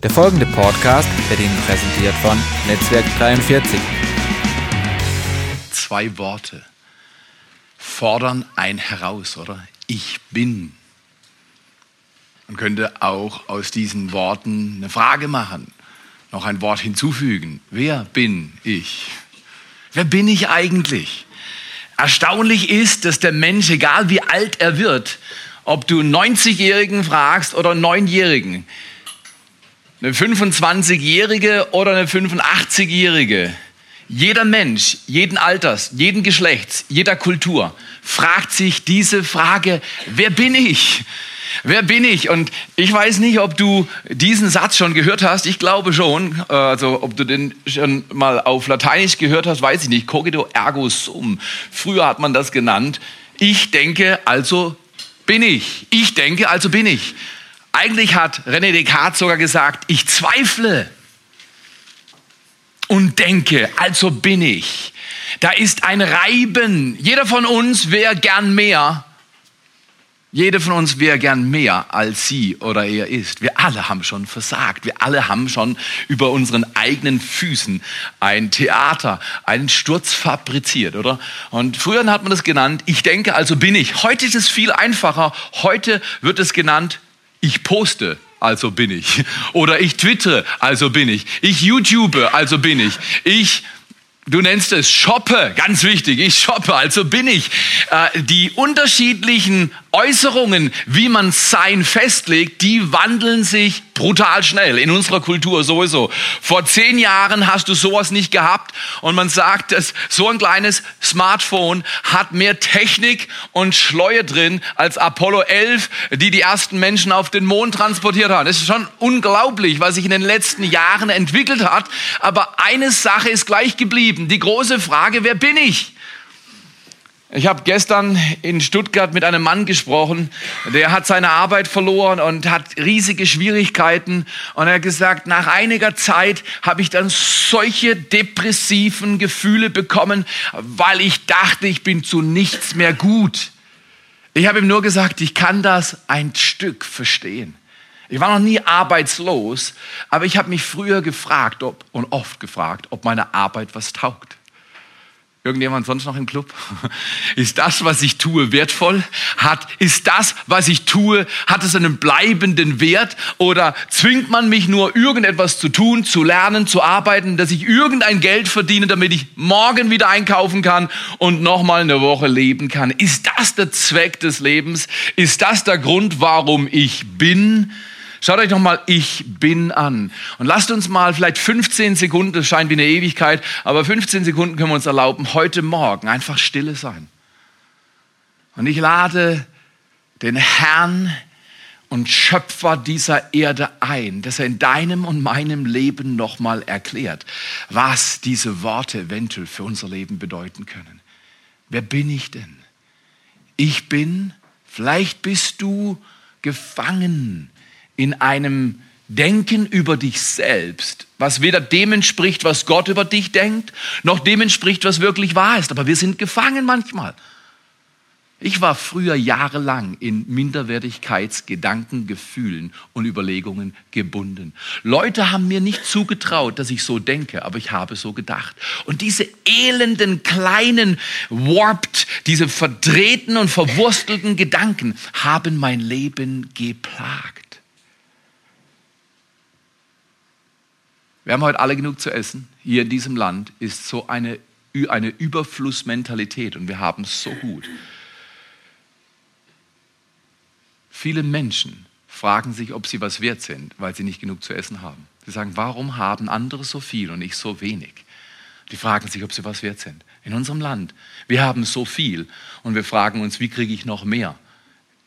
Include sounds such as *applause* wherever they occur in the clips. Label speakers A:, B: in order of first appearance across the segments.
A: Der folgende Podcast wird Ihnen präsentiert von Netzwerk 43.
B: Zwei Worte fordern ein heraus, oder? Ich bin. Man könnte auch aus diesen Worten eine Frage machen, noch ein Wort hinzufügen. Wer bin ich? Wer bin ich eigentlich? Erstaunlich ist, dass der Mensch, egal wie alt er wird, ob du einen 90-Jährigen fragst oder einen 9-Jährigen, eine 25-Jährige oder eine 85-Jährige, jeder Mensch, jeden Alters, jeden Geschlechts, jeder Kultur fragt sich diese Frage, wer bin ich? Wer bin ich? Und ich weiß nicht, ob du diesen Satz schon gehört hast. Ich glaube schon. Also, ob du den schon mal auf Lateinisch gehört hast, weiß ich nicht. Cogito ergo sum. Früher hat man das genannt. Ich denke, also bin ich. Ich denke, also bin ich. Eigentlich hat René Descartes sogar gesagt, ich zweifle und denke, also bin ich. Da ist ein Reiben. Jeder von uns wäre gern mehr. Jeder von uns wäre gern mehr, als sie oder er ist. Wir alle haben schon versagt. Wir alle haben schon über unseren eigenen Füßen ein Theater, einen Sturz fabriziert, oder? Und früher hat man das genannt, ich denke, also bin ich. Heute ist es viel einfacher. Heute wird es genannt, ich poste, also bin ich. Oder ich twittere, also bin ich. Ich YouTube, also bin ich. Ich Du nennst es shoppe, ganz wichtig. Ich shoppe, also bin ich. Äh, die unterschiedlichen Äußerungen, wie man sein festlegt, die wandeln sich brutal schnell in unserer Kultur sowieso. Vor zehn Jahren hast du sowas nicht gehabt und man sagt, dass so ein kleines Smartphone hat mehr Technik und Schleue drin als Apollo 11, die die ersten Menschen auf den Mond transportiert haben. Das ist schon unglaublich, was sich in den letzten Jahren entwickelt hat. Aber eine Sache ist gleich geblieben. Die große Frage, wer bin ich? Ich habe gestern in Stuttgart mit einem Mann gesprochen, der hat seine Arbeit verloren und hat riesige Schwierigkeiten. Und er hat gesagt, nach einiger Zeit habe ich dann solche depressiven Gefühle bekommen, weil ich dachte, ich bin zu nichts mehr gut. Ich habe ihm nur gesagt, ich kann das ein Stück verstehen. Ich war noch nie arbeitslos, aber ich habe mich früher gefragt ob, und oft gefragt, ob meine Arbeit was taugt. Irgendjemand sonst noch im Club? *laughs* Ist das, was ich tue, wertvoll? Hat, ist das, was ich tue, hat es einen bleibenden Wert? Oder zwingt man mich nur, irgendetwas zu tun, zu lernen, zu arbeiten, dass ich irgendein Geld verdiene, damit ich morgen wieder einkaufen kann und nochmal eine Woche leben kann? Ist das der Zweck des Lebens? Ist das der Grund, warum ich bin? Schaut euch nochmal Ich bin an. Und lasst uns mal vielleicht 15 Sekunden, das scheint wie eine Ewigkeit, aber 15 Sekunden können wir uns erlauben, heute Morgen einfach stille sein. Und ich lade den Herrn und Schöpfer dieser Erde ein, dass er in deinem und meinem Leben nochmal erklärt, was diese Worte eventuell für unser Leben bedeuten können. Wer bin ich denn? Ich bin, vielleicht bist du gefangen in einem Denken über dich selbst, was weder dem entspricht, was Gott über dich denkt, noch dem entspricht, was wirklich wahr ist. Aber wir sind gefangen manchmal. Ich war früher jahrelang in Minderwertigkeitsgedanken, Gefühlen und Überlegungen gebunden. Leute haben mir nicht zugetraut, dass ich so denke, aber ich habe so gedacht. Und diese elenden, kleinen, warped, diese verdrehten und verwurstelten Gedanken haben mein Leben geplagt. Wir haben heute alle genug zu essen. Hier in diesem Land ist so eine, eine Überflussmentalität und wir haben es so gut. Viele Menschen fragen sich, ob sie was wert sind, weil sie nicht genug zu essen haben. Sie sagen, warum haben andere so viel und ich so wenig? Die fragen sich, ob sie was wert sind. In unserem Land, wir haben so viel und wir fragen uns, wie kriege ich noch mehr?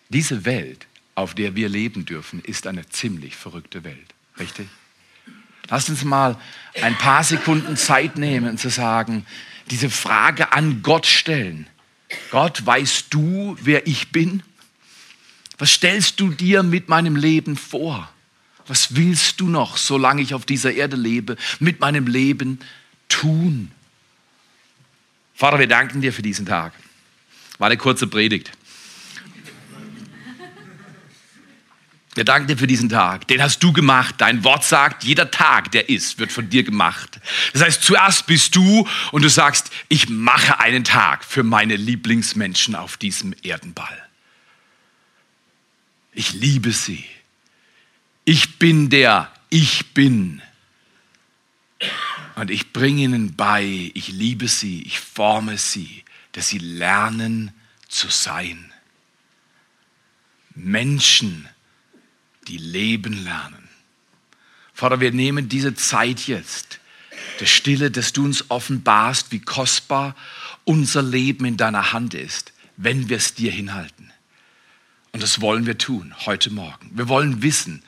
B: Diese Welt, auf der wir leben dürfen, ist eine ziemlich verrückte Welt. Richtig? Lasst uns mal ein paar Sekunden Zeit nehmen, zu sagen, diese Frage an Gott stellen. Gott, weißt du, wer ich bin? Was stellst du dir mit meinem Leben vor? Was willst du noch, solange ich auf dieser Erde lebe, mit meinem Leben tun? Vater, wir danken dir für diesen Tag. War eine kurze Predigt. Wir danken dir für diesen Tag. Den hast du gemacht. Dein Wort sagt, jeder Tag, der ist, wird von dir gemacht. Das heißt, zuerst bist du und du sagst, ich mache einen Tag für meine Lieblingsmenschen auf diesem Erdenball. Ich liebe sie. Ich bin der Ich bin. Und ich bringe ihnen bei, ich liebe sie, ich forme sie, dass sie lernen zu sein. Menschen, die leben lernen. Vater, wir nehmen diese Zeit jetzt, der Stille, dass du uns offenbarst, wie kostbar unser Leben in deiner Hand ist, wenn wir es dir hinhalten. Und das wollen wir tun heute Morgen. Wir wollen wissen,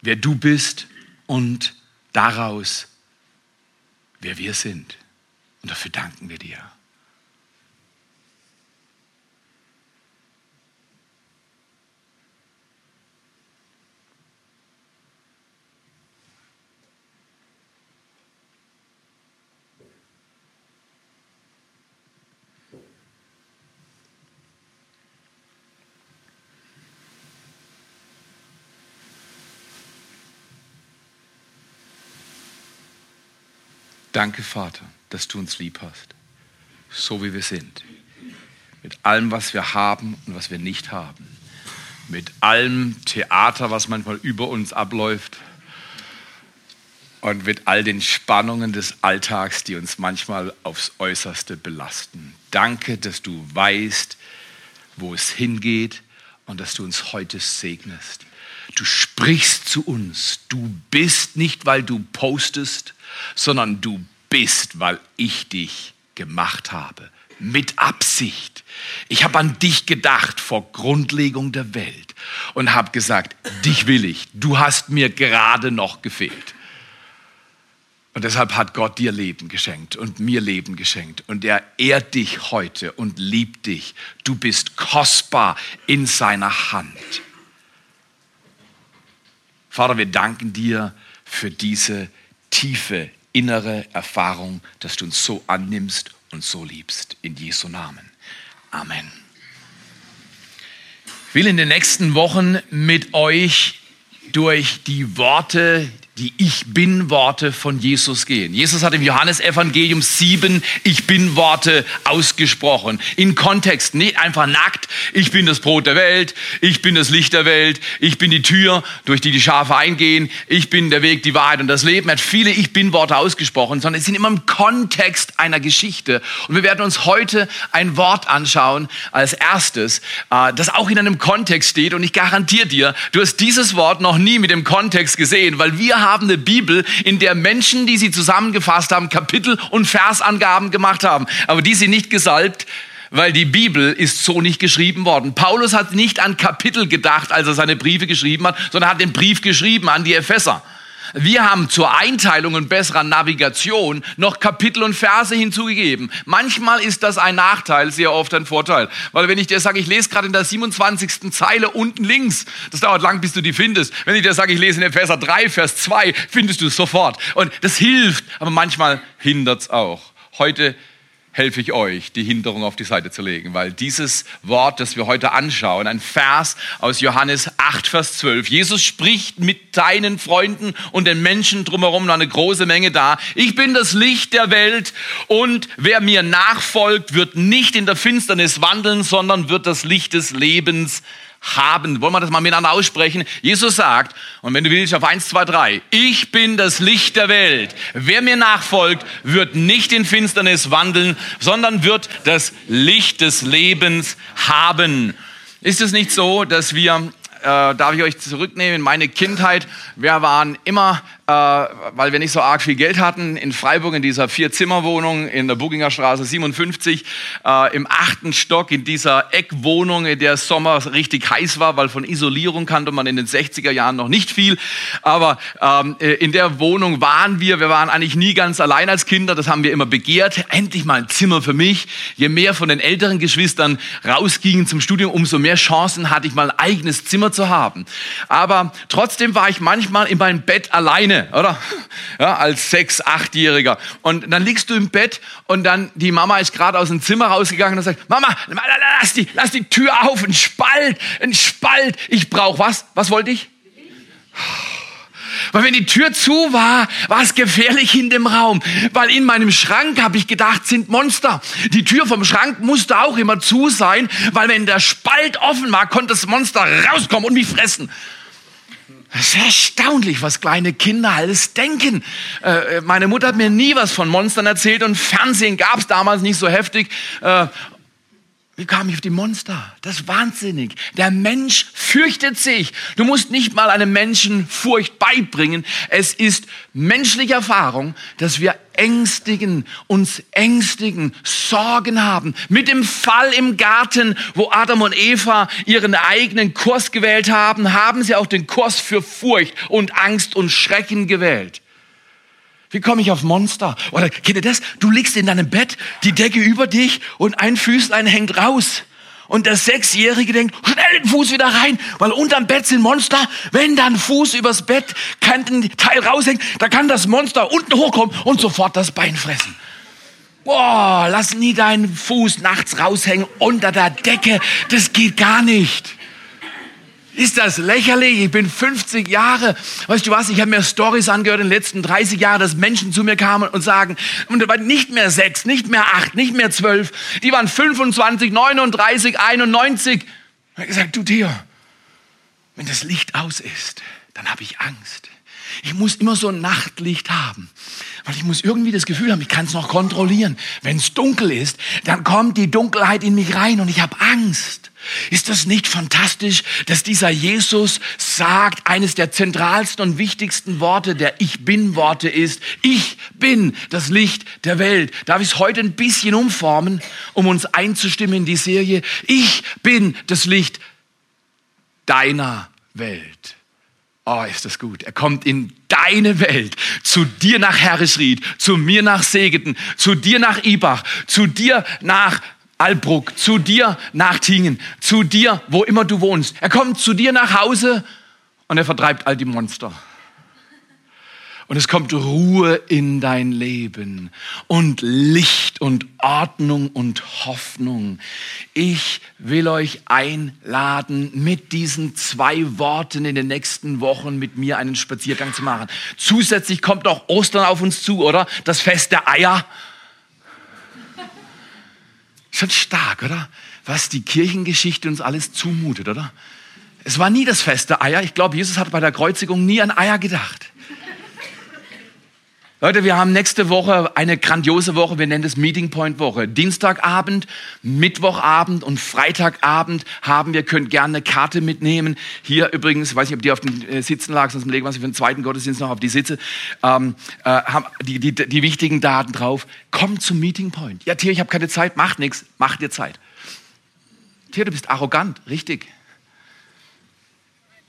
B: wer du bist und daraus, wer wir sind. Und dafür danken wir dir. Danke, Vater, dass du uns lieb hast, so wie wir sind. Mit allem, was wir haben und was wir nicht haben. Mit allem Theater, was manchmal über uns abläuft. Und mit all den Spannungen des Alltags, die uns manchmal aufs Äußerste belasten. Danke, dass du weißt, wo es hingeht und dass du uns heute segnest. Du sprichst zu uns. Du bist nicht, weil du postest, sondern du bist, weil ich dich gemacht habe. Mit Absicht. Ich habe an dich gedacht vor Grundlegung der Welt und habe gesagt, dich will ich. Du hast mir gerade noch gefehlt. Und deshalb hat Gott dir Leben geschenkt und mir Leben geschenkt. Und er ehrt dich heute und liebt dich. Du bist kostbar in seiner Hand. Vater, wir danken dir für diese tiefe innere Erfahrung, dass du uns so annimmst und so liebst. In Jesu Namen. Amen. Ich will in den nächsten Wochen mit euch durch die Worte, die Ich bin Worte von Jesus gehen. Jesus hat im Johannesevangelium sieben Ich bin Worte ausgesprochen. In Kontext, nicht einfach nackt. Ich bin das Brot der Welt. Ich bin das Licht der Welt. Ich bin die Tür, durch die die Schafe eingehen. Ich bin der Weg, die Wahrheit und das Leben. Er hat viele Ich bin Worte ausgesprochen, sondern es sind immer im Kontext einer Geschichte. Und wir werden uns heute ein Wort anschauen als erstes, äh, das auch in einem Kontext steht. Und ich garantiere dir, du hast dieses Wort noch nie mit dem Kontext gesehen, weil wir haben haben eine Bibel, in der Menschen, die sie zusammengefasst haben, Kapitel und Versangaben gemacht haben. Aber die sind nicht gesalbt, weil die Bibel ist so nicht geschrieben worden. Paulus hat nicht an Kapitel gedacht, als er seine Briefe geschrieben hat, sondern hat den Brief geschrieben an die Epheser. Wir haben zur Einteilung und besserer Navigation noch Kapitel und Verse hinzugegeben. Manchmal ist das ein Nachteil, sehr oft ein Vorteil. Weil wenn ich dir sage, ich lese gerade in der 27. Zeile unten links, das dauert lang, bis du die findest. Wenn ich dir sage, ich lese in Epheser 3, Vers 2, findest du es sofort. Und das hilft, aber manchmal hindert es auch. Heute helfe ich euch, die Hinderung auf die Seite zu legen, weil dieses Wort, das wir heute anschauen, ein Vers aus Johannes 8, Vers 12. Jesus spricht mit deinen Freunden und den Menschen drumherum noch eine große Menge da. Ich bin das Licht der Welt und wer mir nachfolgt, wird nicht in der Finsternis wandeln, sondern wird das Licht des Lebens haben. Wollen wir das mal miteinander aussprechen? Jesus sagt, und wenn du willst, auf eins, zwei, drei: ich bin das Licht der Welt. Wer mir nachfolgt, wird nicht in Finsternis wandeln, sondern wird das Licht des Lebens haben. Ist es nicht so, dass wir äh, darf ich euch zurücknehmen in meine Kindheit. Wir waren immer äh, weil wir nicht so arg viel Geld hatten, in Freiburg in dieser Vier-Zimmer-Wohnung in der Buginger Straße 57, äh, im achten Stock in dieser Eckwohnung, in der Sommer richtig heiß war, weil von Isolierung kannte man in den 60er Jahren noch nicht viel. Aber ähm, äh, in der Wohnung waren wir, wir waren eigentlich nie ganz allein als Kinder, das haben wir immer begehrt. Endlich mal ein Zimmer für mich. Je mehr von den älteren Geschwistern rausgingen zum Studium, umso mehr Chancen hatte ich mal ein eigenes Zimmer immer zu haben. Aber trotzdem war ich manchmal in meinem Bett alleine, oder? Ja, als sechs, achtjähriger. Und dann liegst du im Bett und dann die Mama ist gerade aus dem Zimmer rausgegangen und sagt, Mama, lass die, lass die Tür auf, ein Spalt, ein Spalt. Ich brauche was? Was wollte ich? Weil wenn die Tür zu war, war es gefährlich in dem Raum. Weil in meinem Schrank, habe ich gedacht, sind Monster. Die Tür vom Schrank musste auch immer zu sein, weil wenn der Spalt offen war, konnte das Monster rauskommen und mich fressen. Es ist erstaunlich, was kleine Kinder alles denken. Äh, meine Mutter hat mir nie was von Monstern erzählt und Fernsehen gab es damals nicht so heftig. Äh, wie kam ich auf die Monster? Das ist wahnsinnig. Der Mensch fürchtet sich. Du musst nicht mal einem Menschen Furcht beibringen. Es ist menschliche Erfahrung, dass wir ängstigen, uns ängstigen, Sorgen haben. Mit dem Fall im Garten, wo Adam und Eva ihren eigenen Kurs gewählt haben, haben sie auch den Kurs für Furcht und Angst und Schrecken gewählt. Wie komme ich auf Monster? Oder kennt ihr das? Du liegst in deinem Bett, die Decke über dich und ein Füßlein hängt raus. Und der Sechsjährige denkt, schnell den Fuß wieder rein, weil unterm Bett sind Monster. Wenn dann Fuß übers Bett kann Teil raushängt, da kann das Monster unten hochkommen und sofort das Bein fressen. Boah, lass nie deinen Fuß nachts raushängen unter der Decke. Das geht gar nicht. Ist das lächerlich? Ich bin 50 Jahre. Weißt du was? Ich habe mir Stories angehört in den letzten 30 Jahren, dass Menschen zu mir kamen und sagen, und waren nicht mehr sechs, nicht mehr acht, nicht mehr zwölf. Die waren 25, 39, 91. Ich habe gesagt, du Theo, wenn das Licht aus ist, dann habe ich Angst. Ich muss immer so ein Nachtlicht haben, weil ich muss irgendwie das Gefühl haben, ich kann es noch kontrollieren. Wenn es dunkel ist, dann kommt die Dunkelheit in mich rein und ich habe Angst. Ist das nicht fantastisch, dass dieser Jesus sagt, eines der zentralsten und wichtigsten Worte der Ich bin Worte ist, ich bin das Licht der Welt. Darf ich es heute ein bisschen umformen, um uns einzustimmen in die Serie? Ich bin das Licht deiner Welt. Oh, ist das gut. Er kommt in deine Welt, zu dir nach Herresried, zu mir nach Segeten, zu dir nach Ibach, zu dir nach Albruck, zu dir nach Tingen, zu dir, wo immer du wohnst. Er kommt zu dir nach Hause und er vertreibt all die Monster. Und es kommt Ruhe in dein Leben und Licht und Ordnung und Hoffnung. Ich will euch einladen, mit diesen zwei Worten in den nächsten Wochen mit mir einen Spaziergang zu machen. Zusätzlich kommt auch Ostern auf uns zu, oder? Das Fest der Eier. Schon stark, oder? Was die Kirchengeschichte uns alles zumutet, oder? Es war nie das Fest der Eier. Ich glaube, Jesus hat bei der Kreuzigung nie an Eier gedacht. Leute, wir haben nächste Woche eine grandiose Woche. Wir nennen es Meeting Point Woche. Dienstagabend, Mittwochabend und Freitagabend haben wir, könnt gerne eine Karte mitnehmen. Hier übrigens, weiß nicht, ob die auf den äh, Sitzen lag, sonst legen wir sie für den zweiten Gottesdienst noch auf die Sitze. Ähm, äh, haben die, die, die wichtigen Daten drauf. Kommt zum Meeting Point. Ja, Tier, ich habe keine Zeit. Macht nichts. Mach dir Zeit. Tier, du bist arrogant. Richtig.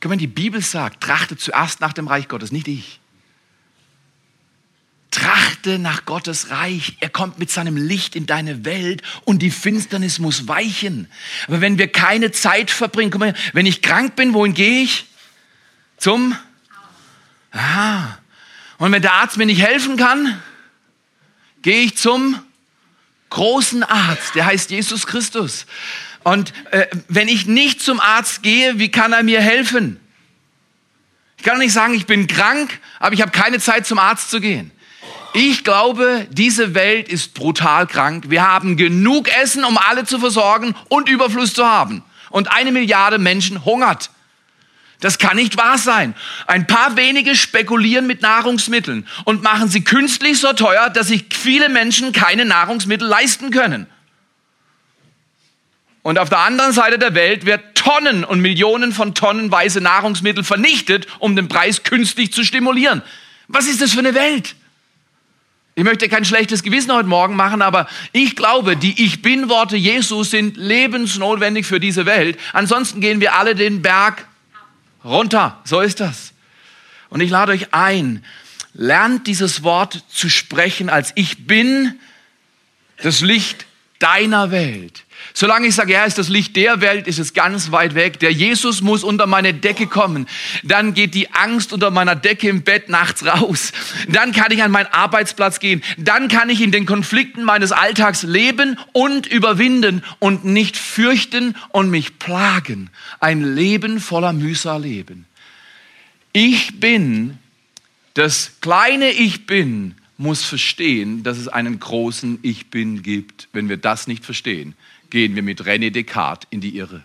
B: Guck mal, die Bibel sagt, trachte zuerst nach dem Reich Gottes, nicht ich. Trachte nach Gottes Reich. Er kommt mit seinem Licht in deine Welt und die Finsternis muss weichen. Aber wenn wir keine Zeit verbringen, guck mal, wenn ich krank bin, wohin gehe ich? Zum? Aha. Und wenn der Arzt mir nicht helfen kann, gehe ich zum großen Arzt, der heißt Jesus Christus. Und äh, wenn ich nicht zum Arzt gehe, wie kann er mir helfen? Ich kann nicht sagen, ich bin krank, aber ich habe keine Zeit zum Arzt zu gehen. Ich glaube, diese Welt ist brutal krank. Wir haben genug Essen, um alle zu versorgen und Überfluss zu haben. Und eine Milliarde Menschen hungert. Das kann nicht wahr sein. Ein paar wenige spekulieren mit Nahrungsmitteln und machen sie künstlich so teuer, dass sich viele Menschen keine Nahrungsmittel leisten können. Und auf der anderen Seite der Welt wird Tonnen und Millionen von Tonnenweise Nahrungsmittel vernichtet, um den Preis künstlich zu stimulieren. Was ist das für eine Welt? Ich möchte kein schlechtes Gewissen heute Morgen machen, aber ich glaube, die Ich Bin-Worte Jesus sind lebensnotwendig für diese Welt. Ansonsten gehen wir alle den Berg runter. So ist das. Und ich lade euch ein, lernt dieses Wort zu sprechen als Ich bin das Licht deiner Welt. Solange ich sage, er ist das Licht der Welt, ist es ganz weit weg. Der Jesus muss unter meine Decke kommen. Dann geht die Angst unter meiner Decke im Bett nachts raus. Dann kann ich an meinen Arbeitsplatz gehen. Dann kann ich in den Konflikten meines Alltags leben und überwinden und nicht fürchten und mich plagen. Ein Leben voller Mühsal leben. Ich bin, das kleine Ich bin, muss verstehen, dass es einen großen Ich bin gibt. Wenn wir das nicht verstehen, gehen wir mit René Descartes in die Irre.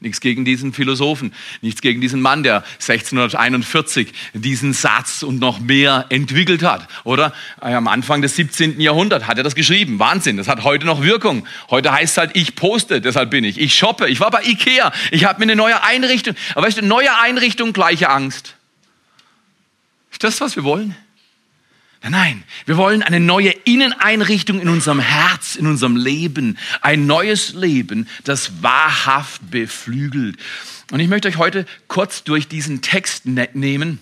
B: Nichts gegen diesen Philosophen, nichts gegen diesen Mann, der 1641 diesen Satz und noch mehr entwickelt hat, oder? Am Anfang des 17. Jahrhunderts hat er das geschrieben. Wahnsinn, das hat heute noch Wirkung. Heute heißt es halt, ich poste, deshalb bin ich. Ich shoppe, ich war bei Ikea, ich habe mir eine neue Einrichtung. Aber weißt du, neue Einrichtung, gleiche Angst. Ist das, was wir wollen? Nein, wir wollen eine neue Inneneinrichtung in unserem Herz, in unserem Leben. Ein neues Leben, das wahrhaft beflügelt. Und ich möchte euch heute kurz durch diesen Text ne-, nehmen,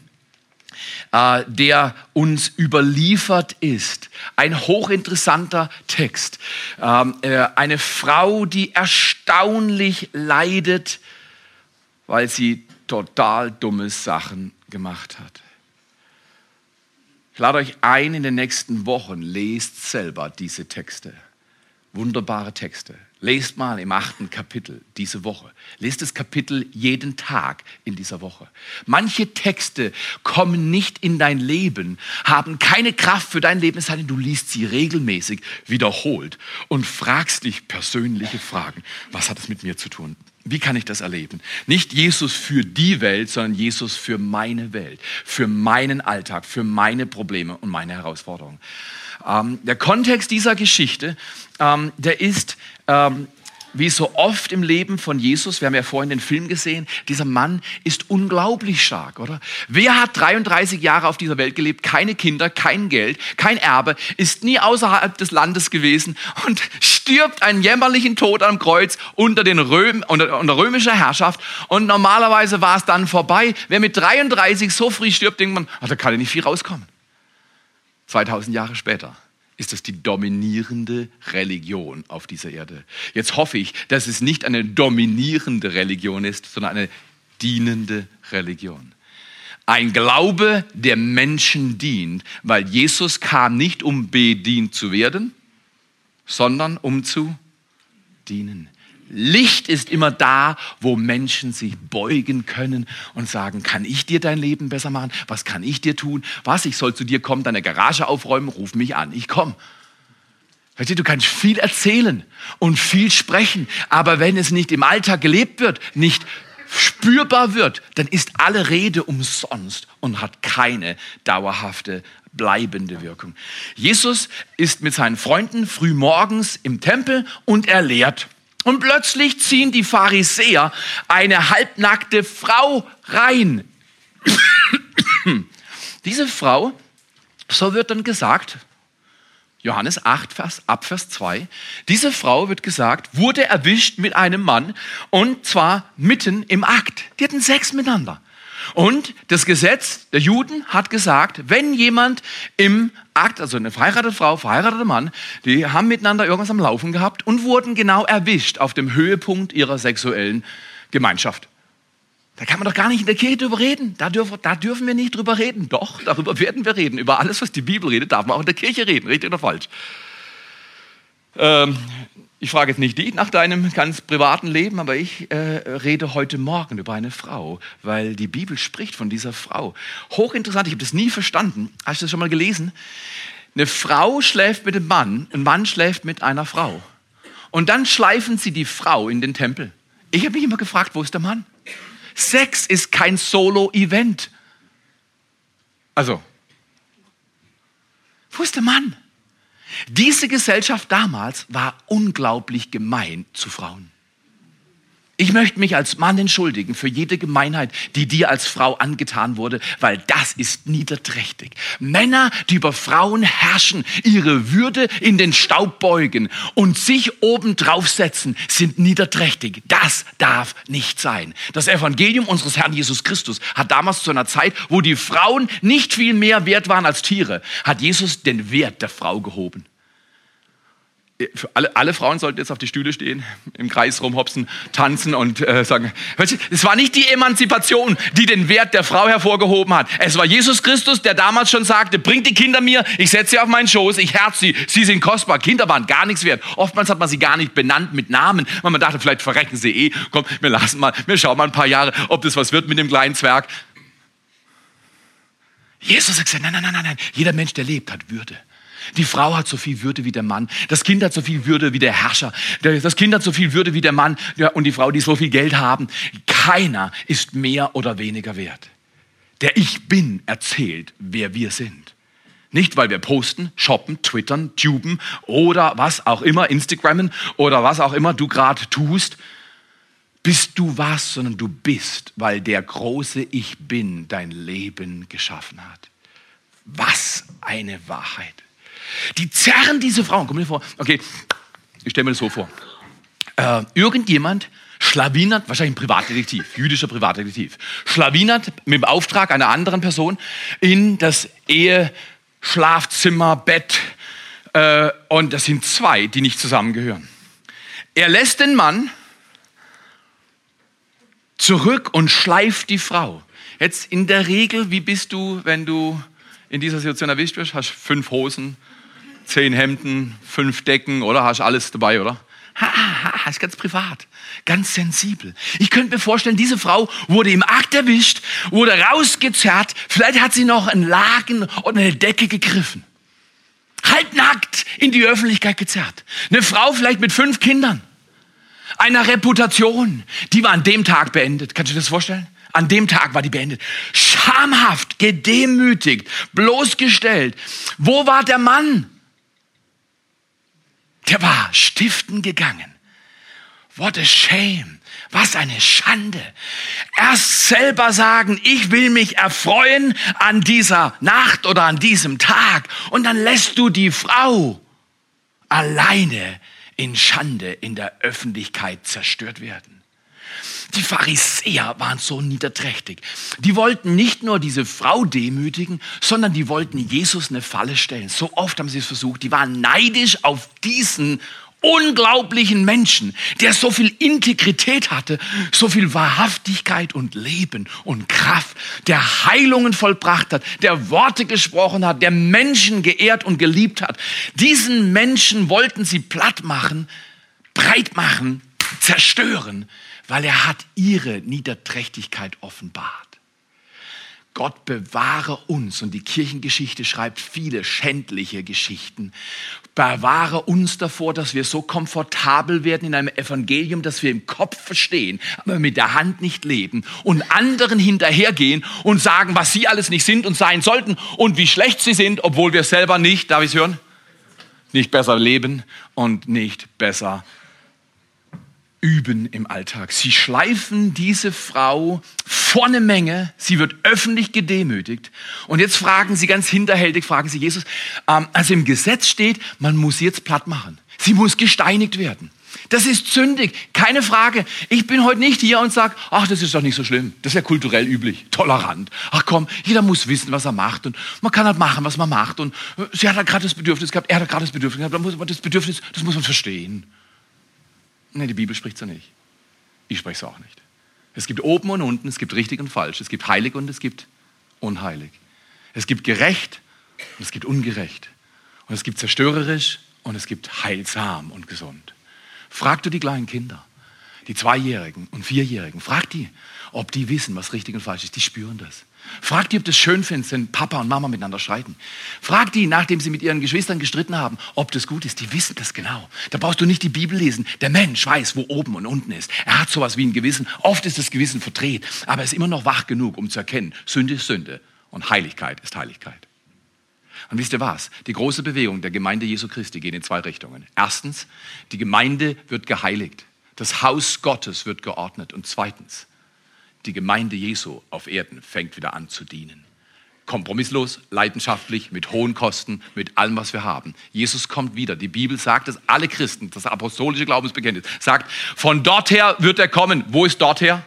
B: äh, der uns überliefert ist. Ein hochinteressanter Text. Ähm, äh, eine Frau, die erstaunlich leidet, weil sie total dumme Sachen gemacht hat. Ich lade euch ein in den nächsten Wochen, lest selber diese Texte. Wunderbare Texte. Lest mal im achten Kapitel diese Woche. Lest das Kapitel jeden Tag in dieser Woche. Manche Texte kommen nicht in dein Leben, haben keine Kraft für dein Leben, es sei denn, du liest sie regelmäßig wiederholt und fragst dich persönliche Fragen. Was hat es mit mir zu tun? Wie kann ich das erleben? Nicht Jesus für die Welt, sondern Jesus für meine Welt, für meinen Alltag, für meine Probleme und meine Herausforderungen. Ähm, der Kontext dieser Geschichte, ähm, der ist ähm, wie so oft im Leben von Jesus, wir haben ja vorhin den Film gesehen, dieser Mann ist unglaublich stark, oder? Wer hat 33 Jahre auf dieser Welt gelebt, keine Kinder, kein Geld, kein Erbe, ist nie außerhalb des Landes gewesen und stirbt einen jämmerlichen Tod am Kreuz unter, den Röm, unter, unter römischer Herrschaft und normalerweise war es dann vorbei. Wer mit 33 so früh stirbt, denkt man, ach, da kann ja nicht viel rauskommen. 2000 Jahre später ist das die dominierende Religion auf dieser Erde. Jetzt hoffe ich, dass es nicht eine dominierende Religion ist, sondern eine dienende Religion. Ein Glaube, der Menschen dient, weil Jesus kam nicht, um bedient zu werden, sondern um zu dienen. Licht ist immer da, wo Menschen sich beugen können und sagen, kann ich dir dein Leben besser machen? Was kann ich dir tun? Was, ich soll zu dir kommen, deine Garage aufräumen, ruf mich an, ich komme. Du, du kannst viel erzählen und viel sprechen, aber wenn es nicht im Alltag gelebt wird, nicht spürbar wird, dann ist alle Rede umsonst und hat keine dauerhafte, bleibende Wirkung. Jesus ist mit seinen Freunden früh morgens im Tempel und er lehrt. Und plötzlich ziehen die Pharisäer eine halbnackte Frau rein. *coughs* Diese Frau, so wird dann gesagt, Johannes 8, Vers, ab Vers 2, diese Frau wird gesagt, wurde erwischt mit einem Mann und zwar mitten im Akt. Die hatten Sex miteinander. Und das Gesetz der Juden hat gesagt, wenn jemand im Akt, also eine verheiratete Frau, verheirateter Mann, die haben miteinander irgendwas am Laufen gehabt und wurden genau erwischt auf dem Höhepunkt ihrer sexuellen Gemeinschaft. Da kann man doch gar nicht in der Kirche drüber reden. Da dürfen, da dürfen wir nicht drüber reden. Doch, darüber werden wir reden. Über alles, was die Bibel redet, darf man auch in der Kirche reden. Richtig oder falsch? Ähm, ich frage jetzt nicht dich nach deinem ganz privaten Leben, aber ich äh, rede heute Morgen über eine Frau, weil die Bibel spricht von dieser Frau. Hochinteressant, ich habe das nie verstanden. Hast du das schon mal gelesen? Eine Frau schläft mit einem Mann, ein Mann schläft mit einer Frau. Und dann schleifen sie die Frau in den Tempel. Ich habe mich immer gefragt, wo ist der Mann? Sex ist kein Solo-Event. Also, wo ist der Mann? Diese Gesellschaft damals war unglaublich gemein zu Frauen. Ich möchte mich als Mann entschuldigen für jede Gemeinheit, die dir als Frau angetan wurde, weil das ist niederträchtig. Männer, die über Frauen herrschen, ihre Würde in den Staub beugen und sich oben draufsetzen, sind niederträchtig. Das darf nicht sein. Das Evangelium unseres Herrn Jesus Christus hat damals zu einer Zeit, wo die Frauen nicht viel mehr wert waren als Tiere, hat Jesus den Wert der Frau gehoben. Für alle, alle Frauen sollten jetzt auf die Stühle stehen, im Kreis rumhopsen, tanzen und äh, sagen, es war nicht die Emanzipation, die den Wert der Frau hervorgehoben hat. Es war Jesus Christus, der damals schon sagte, bringt die Kinder mir, ich setze sie auf meinen Schoß, ich herz sie, sie sind kostbar. Kinder waren gar nichts wert. Oftmals hat man sie gar nicht benannt mit Namen, weil man dachte, vielleicht verrecken sie eh. Komm, wir lassen mal, wir schauen mal ein paar Jahre, ob das was wird mit dem kleinen Zwerg. Jesus hat gesagt, nein, nein, nein, nein, jeder Mensch, der lebt, hat Würde. Die Frau hat so viel Würde wie der Mann. Das Kind hat so viel Würde wie der Herrscher. Das Kind hat so viel Würde wie der Mann und die Frau, die so viel Geld haben. Keiner ist mehr oder weniger wert. Der Ich Bin erzählt, wer wir sind. Nicht, weil wir posten, shoppen, twittern, tuben oder was auch immer, Instagrammen oder was auch immer du gerade tust, bist du was, sondern du bist, weil der große Ich Bin dein Leben geschaffen hat. Was eine Wahrheit. Die zerren diese Frauen. Komm mir vor. Okay, ich stelle mir das so vor. Äh, irgendjemand schlawinert, wahrscheinlich ein Privatdetektiv, jüdischer Privatdetektiv, schlawinert mit dem Auftrag einer anderen Person in das Ehe, Schlafzimmer, Bett. Äh, und das sind zwei, die nicht zusammengehören. Er lässt den Mann zurück und schleift die Frau. Jetzt in der Regel, wie bist du, wenn du in dieser Situation erwischt wirst? Hast fünf Hosen, zehn Hemden, fünf Decken, oder? Hast alles dabei, oder? Ha, ha, ist ganz privat, ganz sensibel. Ich könnte mir vorstellen, diese Frau wurde im Akt erwischt, wurde rausgezerrt, vielleicht hat sie noch einen Laken oder eine Decke gegriffen. Halbnackt in die Öffentlichkeit gezerrt. Eine Frau vielleicht mit fünf Kindern, einer Reputation, die war an dem Tag beendet. Kannst du dir das vorstellen? An dem Tag war die beendet. Schamhaft, gedemütigt, bloßgestellt. Wo war der Mann? Der war stiften gegangen. What a shame. Was eine Schande. Erst selber sagen, ich will mich erfreuen an dieser Nacht oder an diesem Tag. Und dann lässt du die Frau alleine in Schande in der Öffentlichkeit zerstört werden. Die Pharisäer waren so niederträchtig. Die wollten nicht nur diese Frau demütigen, sondern die wollten Jesus eine Falle stellen. So oft haben sie es versucht. Die waren neidisch auf diesen unglaublichen Menschen, der so viel Integrität hatte, so viel Wahrhaftigkeit und Leben und Kraft, der Heilungen vollbracht hat, der Worte gesprochen hat, der Menschen geehrt und geliebt hat. Diesen Menschen wollten sie platt machen, breit machen, zerstören, weil er hat ihre Niederträchtigkeit offenbart. Gott bewahre uns, und die Kirchengeschichte schreibt viele schändliche Geschichten, bewahre uns davor, dass wir so komfortabel werden in einem Evangelium, dass wir im Kopf verstehen, aber mit der Hand nicht leben und anderen hinterhergehen und sagen, was sie alles nicht sind und sein sollten und wie schlecht sie sind, obwohl wir selber nicht, darf ich es hören, nicht besser leben und nicht besser üben im Alltag. Sie schleifen diese Frau vor eine Menge, sie wird öffentlich gedemütigt. Und jetzt fragen sie ganz hinterhältig, fragen sie Jesus, ähm, also im Gesetz steht, man muss sie jetzt platt machen. Sie muss gesteinigt werden. Das ist sündig, keine Frage. Ich bin heute nicht hier und sage, ach, das ist doch nicht so schlimm. Das ist ja kulturell üblich, tolerant. Ach komm, jeder muss wissen, was er macht und man kann halt machen, was man macht. Und äh, sie hat halt gerade das Bedürfnis gehabt, er hat gerade das Bedürfnis gehabt, das Bedürfnis, das muss man verstehen. Nein, die Bibel spricht so nicht. Ich spreche es auch nicht. Es gibt oben und unten, es gibt richtig und falsch, es gibt heilig und es gibt unheilig. Es gibt gerecht und es gibt ungerecht. Und es gibt zerstörerisch und es gibt heilsam und gesund. Frag du die kleinen Kinder, die Zweijährigen und Vierjährigen, frag die, ob die wissen, was richtig und falsch ist. Die spüren das. Frag die, ob das schön findest, wenn Papa und Mama miteinander streiten. Frag die, nachdem sie mit ihren Geschwistern gestritten haben, ob das gut ist. Die wissen das genau. Da brauchst du nicht die Bibel lesen. Der Mensch weiß, wo oben und unten ist. Er hat sowas wie ein Gewissen. Oft ist das Gewissen verdreht, aber er ist immer noch wach genug, um zu erkennen, Sünde ist Sünde und Heiligkeit ist Heiligkeit. Und wisst ihr was? Die große Bewegung der Gemeinde Jesu Christi geht in zwei Richtungen. Erstens, die Gemeinde wird geheiligt. Das Haus Gottes wird geordnet. Und zweitens, die Gemeinde Jesu auf Erden fängt wieder an zu dienen. Kompromisslos, leidenschaftlich, mit hohen Kosten, mit allem, was wir haben. Jesus kommt wieder. Die Bibel sagt es, alle Christen, das apostolische Glaubensbekenntnis, sagt, von dort her wird er kommen. Wo ist dort her?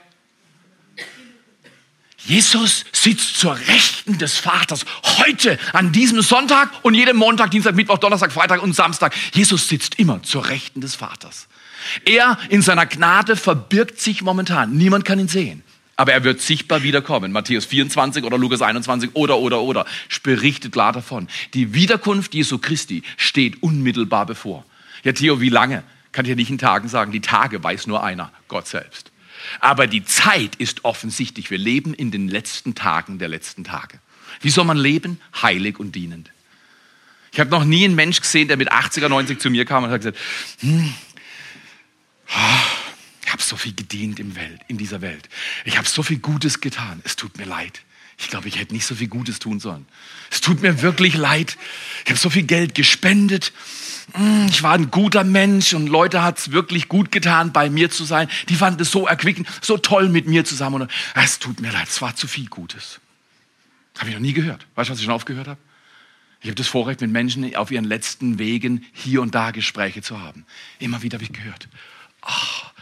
B: Jesus sitzt zur Rechten des Vaters. Heute, an diesem Sonntag und jedem Montag, Dienstag, Mittwoch, Donnerstag, Freitag und Samstag. Jesus sitzt immer zur Rechten des Vaters. Er in seiner Gnade verbirgt sich momentan. Niemand kann ihn sehen. Aber er wird sichtbar wiederkommen. Matthäus 24 oder Lukas 21 oder, oder, oder. Berichtet klar davon. Die Wiederkunft Jesu Christi steht unmittelbar bevor. Ja, Theo, wie lange? Kann ich ja nicht in Tagen sagen. Die Tage weiß nur einer, Gott selbst. Aber die Zeit ist offensichtlich. Wir leben in den letzten Tagen der letzten Tage. Wie soll man leben? Heilig und dienend. Ich habe noch nie einen Mensch gesehen, der mit 80er, 90 zu mir kam und hat gesagt, hm, habe so viel gedient im Welt, in dieser Welt. Ich habe so viel Gutes getan. Es tut mir leid. Ich glaube, ich hätte nicht so viel Gutes tun sollen. Es tut mir wirklich leid. Ich habe so viel Geld gespendet. Hm, ich war ein guter Mensch und Leute hat es wirklich gut getan, bei mir zu sein. Die fanden es so erquickend, so toll mit mir zusammen. Es tut mir leid, es war zu viel Gutes. Habe ich noch nie gehört. Weißt du, was ich schon aufgehört habe? Ich habe das Vorrecht, mit Menschen auf ihren letzten Wegen hier und da Gespräche zu haben. Immer wieder habe ich gehört, ach,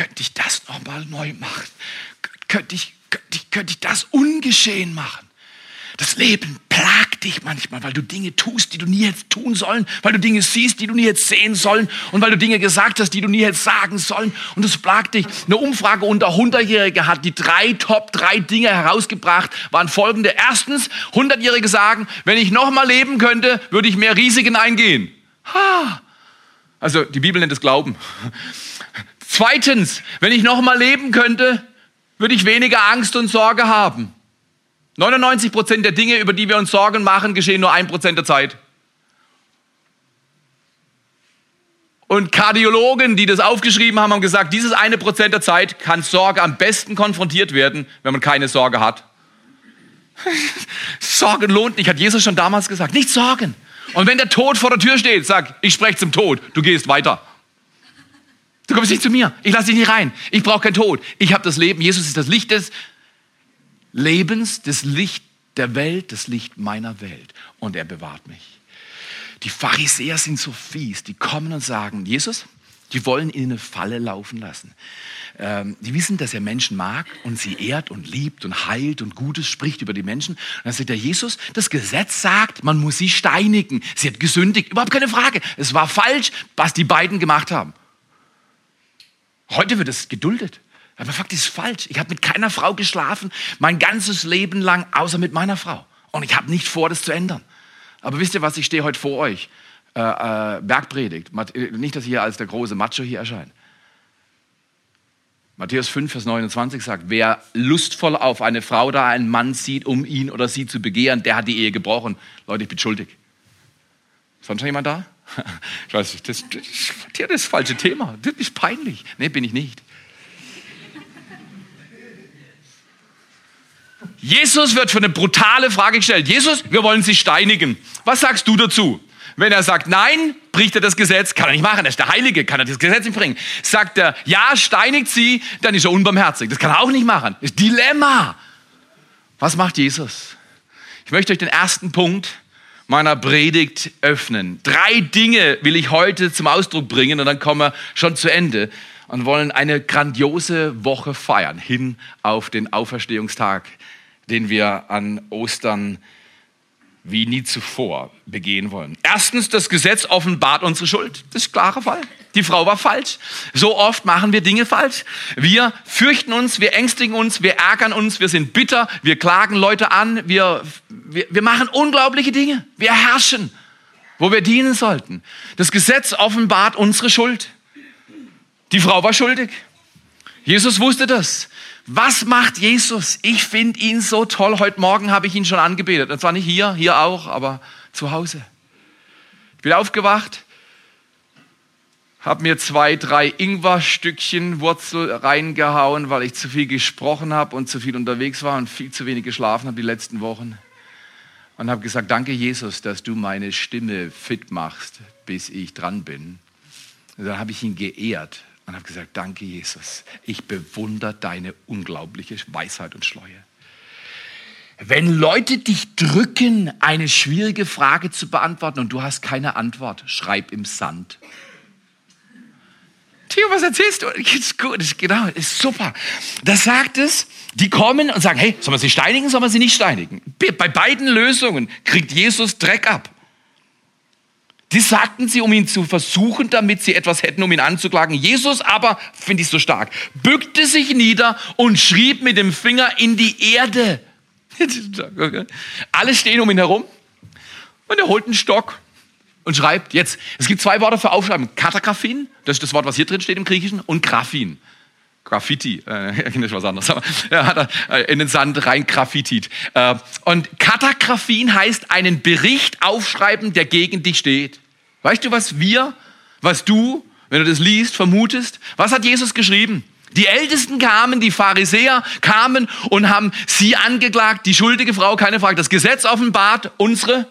B: könnte ich das nochmal neu machen? Könnte ich, könnte, ich, könnte ich das ungeschehen machen? Das Leben plagt dich manchmal, weil du Dinge tust, die du nie hättest tun sollen, weil du Dinge siehst, die du nie hättest sehen sollen und weil du Dinge gesagt hast, die du nie hättest sagen sollen und es plagt dich. Eine Umfrage unter 100-Jährige hat die drei Top, drei Dinge herausgebracht, waren folgende. Erstens, 100-Jährige sagen, wenn ich nochmal leben könnte, würde ich mehr Risiken eingehen. Ha! Also die Bibel nennt es Glauben. Zweitens, wenn ich noch mal leben könnte, würde ich weniger Angst und Sorge haben. 99 Prozent der Dinge, über die wir uns Sorgen machen, geschehen nur ein Prozent der Zeit. Und Kardiologen, die das aufgeschrieben haben, haben gesagt, dieses eine Prozent der Zeit kann Sorge am besten konfrontiert werden, wenn man keine Sorge hat. *laughs* Sorgen lohnt nicht, hat Jesus schon damals gesagt. Nicht sorgen. Und wenn der Tod vor der Tür steht, sag, ich spreche zum Tod, du gehst weiter. Du kommst nicht zu mir. Ich lasse dich nicht rein. Ich brauche keinen Tod. Ich habe das Leben. Jesus ist das Licht des Lebens, das Licht der Welt, das Licht meiner Welt. Und er bewahrt mich. Die Pharisäer sind so fies. Die kommen und sagen, Jesus, die wollen in eine Falle laufen lassen. Ähm, die wissen, dass er Menschen mag und sie ehrt und liebt und heilt und Gutes spricht über die Menschen. Und dann sagt der Jesus, das Gesetz sagt, man muss sie steinigen. Sie hat gesündigt. Überhaupt keine Frage. Es war falsch, was die beiden gemacht haben. Heute wird es geduldet. Aber Fakt ist falsch. Ich habe mit keiner Frau geschlafen, mein ganzes Leben lang, außer mit meiner Frau. Und ich habe nicht vor, das zu ändern. Aber wisst ihr was, ich stehe heute vor euch. Äh, äh, Bergpredigt. Äh, nicht, dass ich hier als der große Macho hier erscheine. Matthäus 5, Vers 29 sagt, wer lustvoll auf eine Frau oder einen Mann sieht, um ihn oder sie zu begehren, der hat die Ehe gebrochen. Leute, ich bin schuldig. Ist sonst noch jemand da? *laughs* Ich weiß, das, das, das ist das falsche Thema. Das ist peinlich. Nee, bin ich nicht. Jesus wird für eine brutale Frage gestellt. Jesus, wir wollen Sie steinigen. Was sagst du dazu? Wenn er sagt nein, bricht er das Gesetz, kann er nicht machen, er ist der Heilige, kann er das Gesetz nicht bringen. Sagt er ja, steinigt sie, dann ist er unbarmherzig. Das kann er auch nicht machen. Das ist Dilemma. Was macht Jesus? Ich möchte euch den ersten Punkt meiner Predigt öffnen. Drei Dinge will ich heute zum Ausdruck bringen und dann kommen wir schon zu Ende und wollen eine grandiose Woche feiern hin auf den Auferstehungstag, den wir an Ostern wie nie zuvor begehen wollen. Erstens, das Gesetz offenbart unsere Schuld. Das ist klarer Fall. Die Frau war falsch. So oft machen wir Dinge falsch. Wir fürchten uns, wir ängstigen uns, wir ärgern uns, wir sind bitter, wir klagen Leute an, wir, wir, wir machen unglaubliche Dinge. Wir herrschen, wo wir dienen sollten. Das Gesetz offenbart unsere Schuld. Die Frau war schuldig. Jesus wusste das. Was macht Jesus? Ich finde ihn so toll. Heute Morgen habe ich ihn schon angebetet. Und zwar nicht hier, hier auch, aber zu Hause. Ich bin aufgewacht, habe mir zwei, drei Ingwerstückchen Wurzel reingehauen, weil ich zu viel gesprochen habe und zu viel unterwegs war und viel zu wenig geschlafen habe die letzten Wochen. Und habe gesagt, danke Jesus, dass du meine Stimme fit machst, bis ich dran bin. Und dann habe ich ihn geehrt und habe gesagt, danke Jesus, ich bewundere deine unglaubliche Weisheit und Schleue. Wenn Leute dich drücken, eine schwierige Frage zu beantworten und du hast keine Antwort, schreib im Sand. Theo, was erzählst du? Ist gut, ist, genau, ist super. Da sagt es, die kommen und sagen, hey, soll man sie steinigen, soll man sie nicht steinigen? Bei beiden Lösungen kriegt Jesus Dreck ab. Die sagten sie, um ihn zu versuchen, damit sie etwas hätten, um ihn anzuklagen. Jesus aber, finde ich so stark, bückte sich nieder und schrieb mit dem Finger in die Erde. *laughs* Alle stehen um ihn herum und er holt einen Stock und schreibt jetzt, es gibt zwei Worte für Aufschreiben. Katagraphin, das ist das Wort, was hier drin steht im Griechischen, und Graphin. Graffiti, äh, *laughs* ist was anderes, aber er hat äh, in den Sand rein graffitit. Äh, und Katagraphin heißt einen Bericht aufschreiben, der gegen dich steht. Weißt du, was wir, was du, wenn du das liest, vermutest? Was hat Jesus geschrieben? Die Ältesten kamen, die Pharisäer kamen und haben sie angeklagt, die schuldige Frau, keine Frage. Das Gesetz offenbart unsere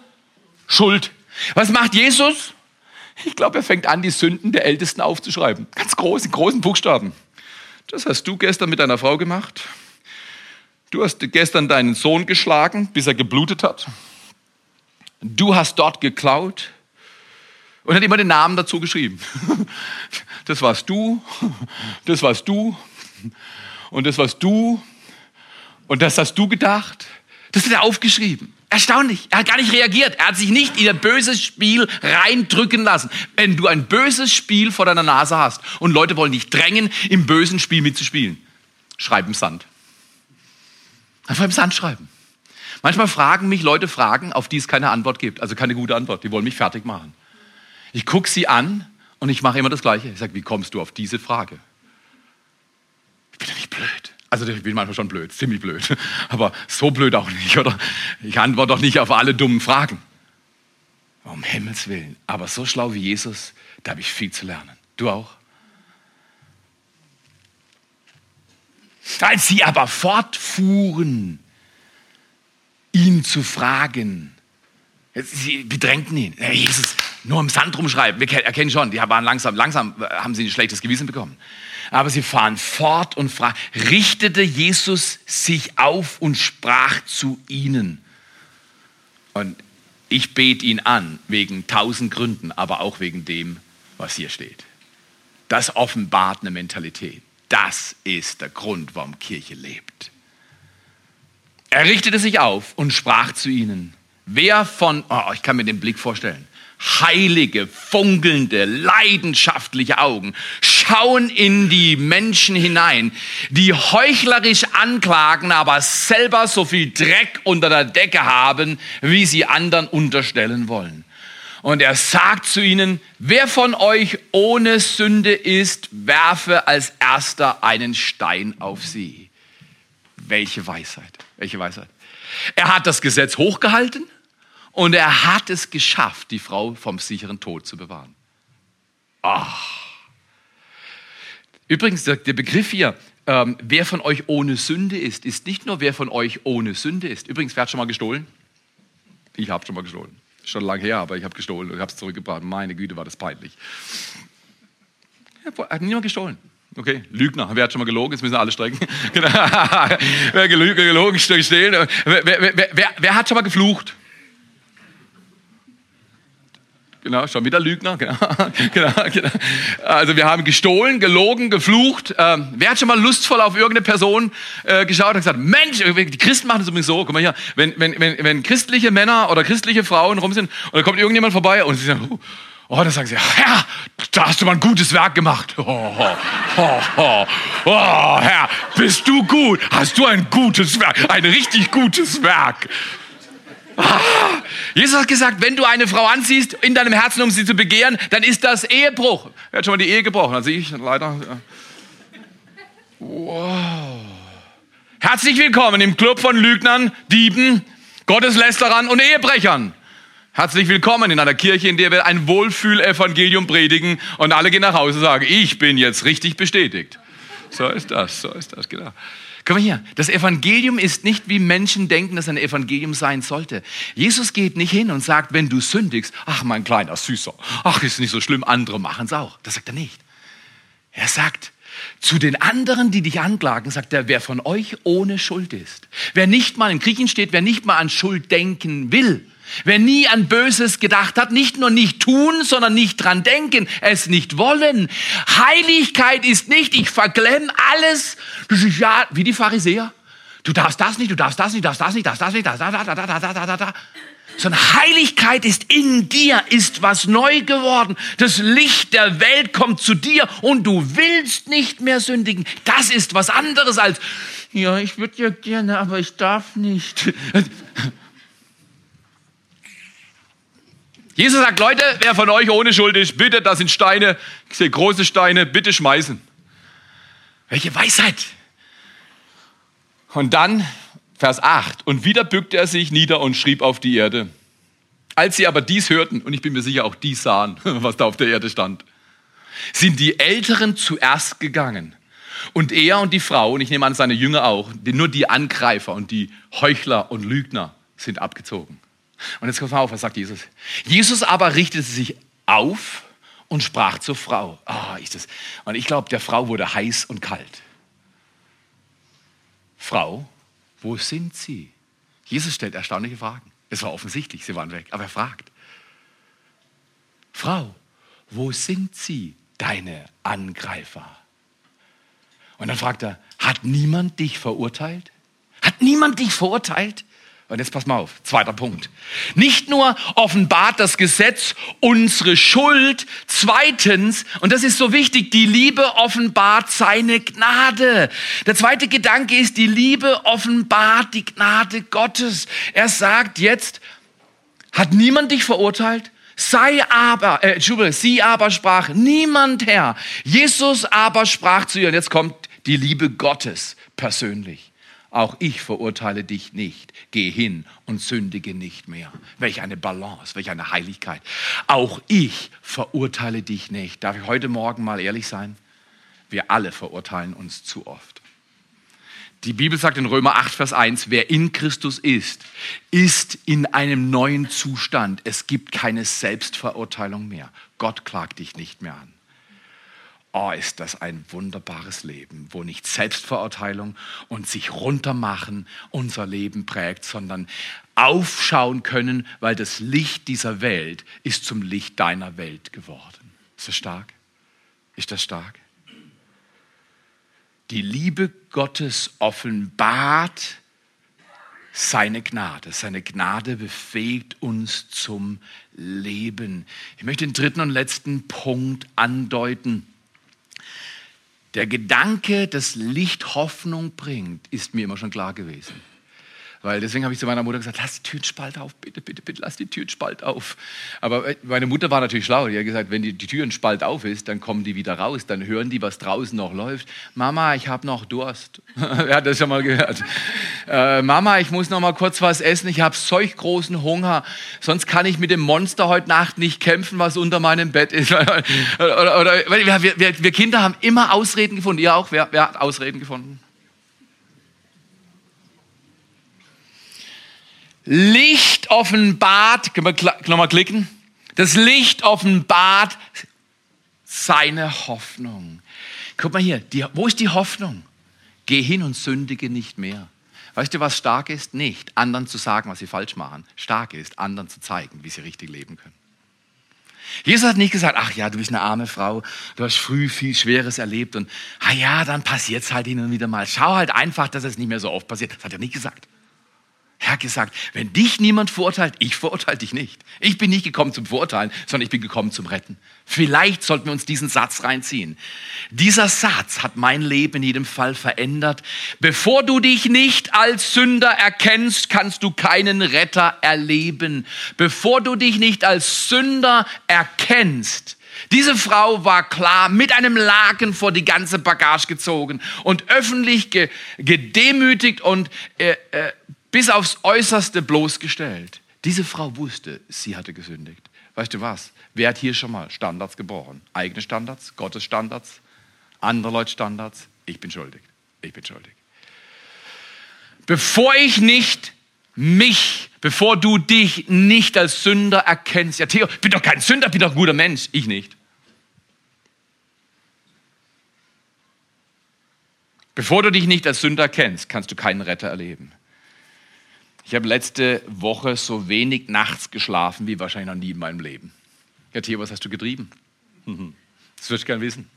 B: Schuld. Was macht Jesus? Ich glaube, er fängt an, die Sünden der Ältesten aufzuschreiben. Ganz groß, in großen Buchstaben. Das hast du gestern mit deiner Frau gemacht. Du hast gestern deinen Sohn geschlagen, bis er geblutet hat. Du hast dort geklaut und hat immer den Namen dazu geschrieben. *laughs* Das warst du, das warst du und das warst du und das hast du gedacht. Das hat er aufgeschrieben. Erstaunlich. Er hat gar nicht reagiert. Er hat sich nicht in ein böses Spiel reindrücken lassen. Wenn du ein böses Spiel vor deiner Nase hast und Leute wollen dich drängen, im bösen Spiel mitzuspielen, schreib im Sand. Einfach im Sand schreiben. Manchmal fragen mich Leute Fragen, auf die es keine Antwort gibt. Also keine gute Antwort. Die wollen mich fertig machen. Ich gucke sie an und ich mache immer das Gleiche. Ich sage, wie kommst du auf diese Frage? Ich bin ja nicht blöd. Also ich bin manchmal schon blöd, ziemlich blöd. *laughs* Aber so blöd auch nicht, oder? Ich antworte doch nicht auf alle dummen Fragen. Um Himmels Willen. Aber so schlau wie Jesus, da habe ich viel zu lernen. Du auch? Als sie aber fortfuhren, ihn zu fragen, sie bedrängten ihn. Jesus, nur im Sand rumschreiben. Wir erkennen schon, die waren langsam, langsam haben sie ein schlechtes Gewissen bekommen. Aber sie fahren fort und fragen, richtete Jesus sich auf und sprach zu ihnen. Und ich bete ihn an, wegen tausend Gründen, aber auch wegen dem, was hier steht. Das offenbart eine Mentalität. Das ist der Grund, warum Kirche lebt. Er richtete sich auf und sprach zu ihnen. Wer von, oh, ich kann mir den Blick vorstellen, heilige, funkelnde, leidenschaftliche Augen schauen in die Menschen hinein, die heuchlerisch anklagen, aber selber so viel Dreck unter der Decke haben, wie sie anderen unterstellen wollen. Und er sagt zu ihnen, wer von euch ohne Sünde ist, werfe als erster einen Stein auf sie. Welche Weisheit, welche Weisheit. Er hat das Gesetz hochgehalten und er hat es geschafft, die Frau vom sicheren Tod zu bewahren. Ach. Übrigens, der, Begriff hier, ähm, wer von euch ohne Sünde ist, ist nicht nur wer von euch ohne Sünde ist. Übrigens, wer hat schon mal gestohlen? Ich habe schon mal gestohlen. Schon lange her, aber ich habe gestohlen und habe es zurückgebracht. Meine Güte, war das peinlich. Hat niemand gestohlen. Okay, Lügner. Wer hat schon mal gelogen? Jetzt müssen alle strecken. *laughs* Wer gelogen, stehlen. Wer, wer, wer, wer hat schon mal geflucht? Genau, schon wieder Lügner. Genau, *laughs* genau, genau. Also wir haben gestohlen, gelogen, geflucht. Ähm, wer hat schon mal lustvoll auf irgendeine Person äh, geschaut und gesagt, Mensch, die Christen machen das übrigens so, guck mal hier, wenn, wenn, wenn, wenn christliche Männer oder christliche Frauen rum sind und da kommt irgendjemand vorbei und sie sagen, oh, dann sagen sie, Herr, da hast du mal ein gutes Werk gemacht. Oh, oh, oh, oh, oh Herr, bist du gut? Hast du ein gutes Werk, ein richtig gutes Werk. Jesus hat gesagt, wenn du eine Frau anziehst in deinem Herzen, um sie zu begehren, dann ist das Ehebruch. Er hat schon mal die Ehe gebrochen, also ich leider. Wow. Herzlich willkommen im Club von Lügnern, Dieben, Gotteslästerern und Ehebrechern. Herzlich willkommen in einer Kirche, in der wir ein Wohlfühl-Evangelium predigen und alle gehen nach Hause und sagen, ich bin jetzt richtig bestätigt. So ist das, so ist das, genau. Komm mal hier. Das Evangelium ist nicht, wie Menschen denken, dass ein Evangelium sein sollte. Jesus geht nicht hin und sagt, wenn du sündigst, ach, mein kleiner Süßer, ach, ist nicht so schlimm, andere machen es auch. Das sagt er nicht. Er sagt, zu den anderen, die dich anklagen, sagt er, wer von euch ohne Schuld ist. Wer nicht mal, in Griechen steht, wer nicht mal an Schuld denken will, Wer nie an Böses gedacht hat, nicht nur nicht tun, sondern nicht dran denken, es nicht wollen. Heiligkeit ist nicht, ich verglemm alles. Das ja, wie die Pharisäer. Du darfst das nicht, du darfst das nicht, du darfst das nicht, darfst das nicht, da, da, da, da, da, da, da, da. Sondern Heiligkeit ist in dir, ist was neu geworden. Das Licht der Welt kommt zu dir und du willst nicht mehr sündigen. Das ist was anderes als, ja, ich würde ja gerne, aber ich darf nicht. Jesus sagt, Leute, wer von euch ohne Schuld ist, bitte, das sind Steine, große Steine, bitte schmeißen. Welche Weisheit. Und dann Vers 8. Und wieder bückte er sich nieder und schrieb auf die Erde. Als sie aber dies hörten, und ich bin mir sicher, auch dies sahen, *laughs* was da auf der Erde stand, sind die Älteren zuerst gegangen. Und er und die Frau, und ich nehme an, seine Jünger auch, nur die Angreifer und die Heuchler und Lügner sind abgezogen. Und jetzt kommt mal auf, was sagt Jesus? Jesus aber richtete sich auf und sprach zur Frau. Ah, ist das. Und ich glaube, der Frau wurde heiß und kalt. Frau, wo sind sie? Jesus stellt erstaunliche Fragen. Es war offensichtlich, sie waren weg, aber er fragt. Frau, wo sind sie, deine Angreifer? Und dann fragt er, hat niemand dich verurteilt? Hat niemand dich verurteilt? Und jetzt pass mal auf, zweiter Punkt. Nicht nur offenbart das Gesetz unsere Schuld, zweitens, und das ist so wichtig, die Liebe offenbart seine Gnade. Der zweite Gedanke ist, die Liebe offenbart die Gnade Gottes. Er sagt jetzt, hat niemand dich verurteilt? Sei aber, äh, Entschuldigung, sie aber sprach, niemand Herr. Jesus aber sprach zu ihr, und jetzt kommt die Liebe Gottes persönlich. Auch ich verurteile dich nicht. Geh hin und sündige nicht mehr. Welch eine Balance, welch eine Heiligkeit. Auch ich verurteile dich nicht. Darf ich heute Morgen mal ehrlich sein? Wir alle verurteilen uns zu oft. Die Bibel sagt in Römer 8, Vers 1, wer in Christus ist, ist in einem neuen Zustand. Es gibt keine Selbstverurteilung mehr. Gott klagt dich nicht mehr an. Oh, ist das ein wunderbares Leben, wo nicht Selbstverurteilung und sich runtermachen unser Leben prägt, sondern aufschauen können, weil das Licht dieser Welt ist zum Licht deiner Welt geworden. Ist das stark? Ist das stark? Die Liebe Gottes offenbart seine Gnade. Seine Gnade befähigt uns zum Leben. Ich möchte den dritten und letzten Punkt andeuten. Der Gedanke, dass Licht Hoffnung bringt, ist mir immer schon klar gewesen. Weil deswegen habe ich zu meiner Mutter gesagt, lass die Türenspalt auf, bitte, bitte, bitte, lass die Türenspalt auf. Aber äh, meine Mutter war natürlich schlau. Die hat gesagt, wenn die, die Türenspalt auf ist, dann kommen die wieder raus, dann hören die, was draußen noch läuft. Mama, ich habe noch Durst. *laughs* Wer hat das schon mal gehört? Äh, Mama, ich muss noch mal kurz was essen, ich habe solch großen Hunger, sonst kann ich mit dem Monster heute Nacht nicht kämpfen, was unter meinem Bett ist. *laughs* oder, oder, oder wir, wir, wir, Kinder haben immer Ausreden gefunden. Ihr auch? Wer, wer hat Ausreden gefunden? Licht offenbart, können wir nochmal klicken? Das Licht offenbart seine Hoffnung. Guck mal hier, die, wo ist die Hoffnung? Geh hin und sündige nicht mehr. Weißt du, was stark ist? Nicht anderen zu sagen, was sie falsch machen. Stark ist, anderen zu zeigen, wie sie richtig leben können. Jesus hat nicht gesagt, ach ja, du bist eine arme Frau, du hast früh viel Schweres erlebt und, ah ja, dann passiert es halt hin und wieder mal. Schau halt einfach, dass es nicht mehr so oft passiert. Das hat er nicht gesagt. Er hat gesagt, wenn dich niemand verurteilt, ich verurteile dich nicht. Ich bin nicht gekommen zum Verurteilen, sondern ich bin gekommen zum Retten. Vielleicht sollten wir uns diesen Satz reinziehen. Dieser Satz hat mein Leben in jedem Fall verändert. Bevor du dich nicht als Sünder erkennst, kannst du keinen Retter erleben. Bevor du dich nicht als Sünder erkennst, diese Frau war klar mit einem Laken vor die ganze Bagage gezogen und öffentlich gedemütigt und äh, äh, bis aufs Äußerste bloßgestellt. Diese Frau wusste, sie hatte gesündigt. Weißt du was? Wer hat hier schon mal Standards gebrochen? Eigene Standards, Gottes Standards, andere Leute Standards? Ich bin schuldig. Ich bin schuldig. Bevor ich nicht mich, bevor du dich nicht als Sünder erkennst, ja Theo, bin doch kein Sünder, bin doch ein guter Mensch, ich nicht. Bevor du dich nicht als Sünder kennst, kannst du keinen Retter erleben. Ich habe letzte Woche so wenig nachts geschlafen wie wahrscheinlich noch nie in meinem Leben. Ja, Theo, was hast du getrieben? Das würdest du gerne wissen.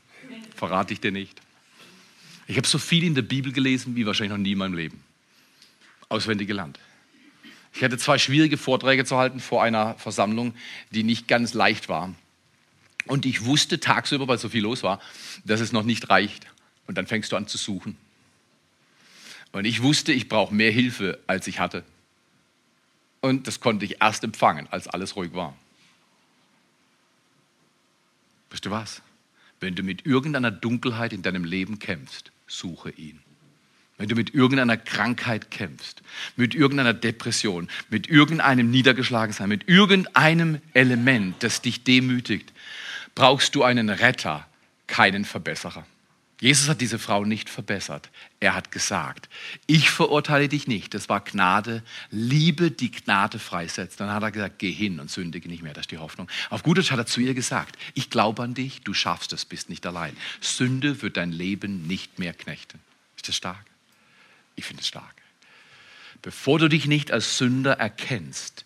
B: Verrate ich dir nicht. Ich habe so viel in der Bibel gelesen wie wahrscheinlich noch nie in meinem Leben. Auswendig gelernt. Ich hatte zwei schwierige Vorträge zu halten vor einer Versammlung, die nicht ganz leicht war. Und ich wusste tagsüber, weil so viel los war, dass es noch nicht reicht. Und dann fängst du an zu suchen. Und ich wusste, ich brauche mehr Hilfe, als ich hatte. Und das konnte ich erst empfangen, als alles ruhig war. Weißt du was? Wenn du mit irgendeiner Dunkelheit in deinem Leben kämpfst, suche ihn. Wenn du mit irgendeiner Krankheit kämpfst, mit irgendeiner Depression, mit irgendeinem Niedergeschlagensein, mit irgendeinem Element, das dich demütigt, brauchst du einen Retter, keinen Verbesserer. Jesus hat diese Frau nicht verbessert. Er hat gesagt, ich verurteile dich nicht. Das war Gnade. Liebe, die Gnade freisetzt. Dann hat er gesagt, geh hin und sündige nicht mehr. Das ist die Hoffnung. Auf gut Deutsch hat er zu ihr gesagt, ich glaube an dich, du schaffst es, bist nicht allein. Sünde wird dein Leben nicht mehr knechten. Ist das stark? Ich finde es stark. Bevor du dich nicht als Sünder erkennst,